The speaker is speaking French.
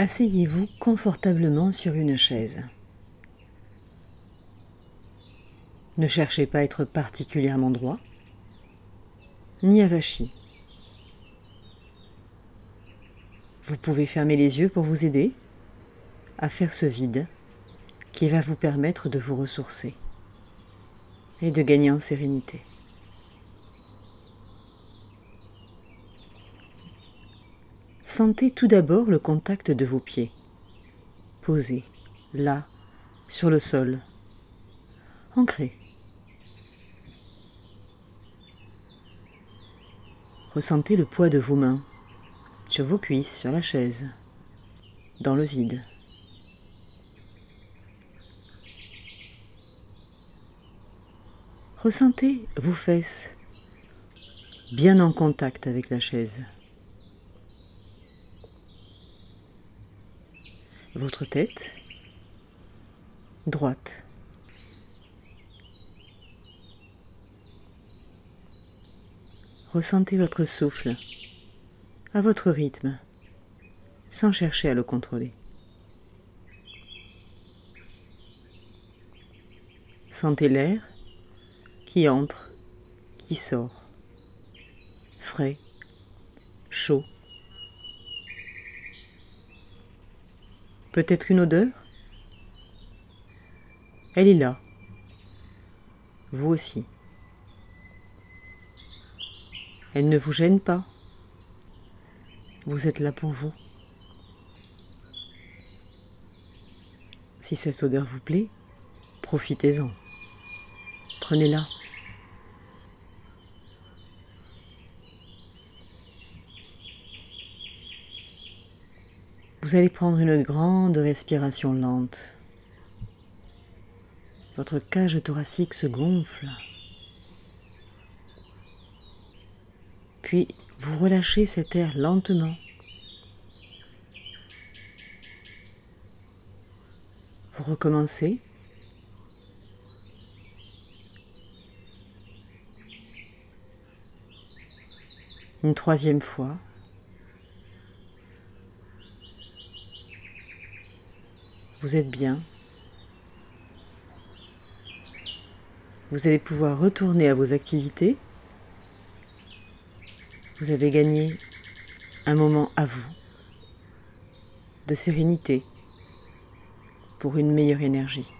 Asseyez-vous confortablement sur une chaise. Ne cherchez pas à être particulièrement droit, ni avachi. Vous pouvez fermer les yeux pour vous aider à faire ce vide qui va vous permettre de vous ressourcer et de gagner en sérénité. Sentez tout d'abord le contact de vos pieds, posés là, sur le sol, ancrés. Ressentez le poids de vos mains sur vos cuisses, sur la chaise, dans le vide. Ressentez vos fesses bien en contact avec la chaise. Votre tête droite. Ressentez votre souffle à votre rythme, sans chercher à le contrôler. Sentez l'air qui entre, qui sort, frais, chaud. Peut-être une odeur? Elle est là. Vous aussi. Elle ne vous gêne pas. Vous êtes là pour vous. Si cette odeur vous plaît, profitez-en. Prenez-la. Vous allez prendre une grande respiration lente. Votre cage thoracique se gonfle. Puis vous relâchez cet air lentement. Vous recommencez. Une troisième fois. Vous êtes bien. Vous allez pouvoir retourner à vos activités vous avez gagné un moment à vous de sérénité pour une meilleure énergie.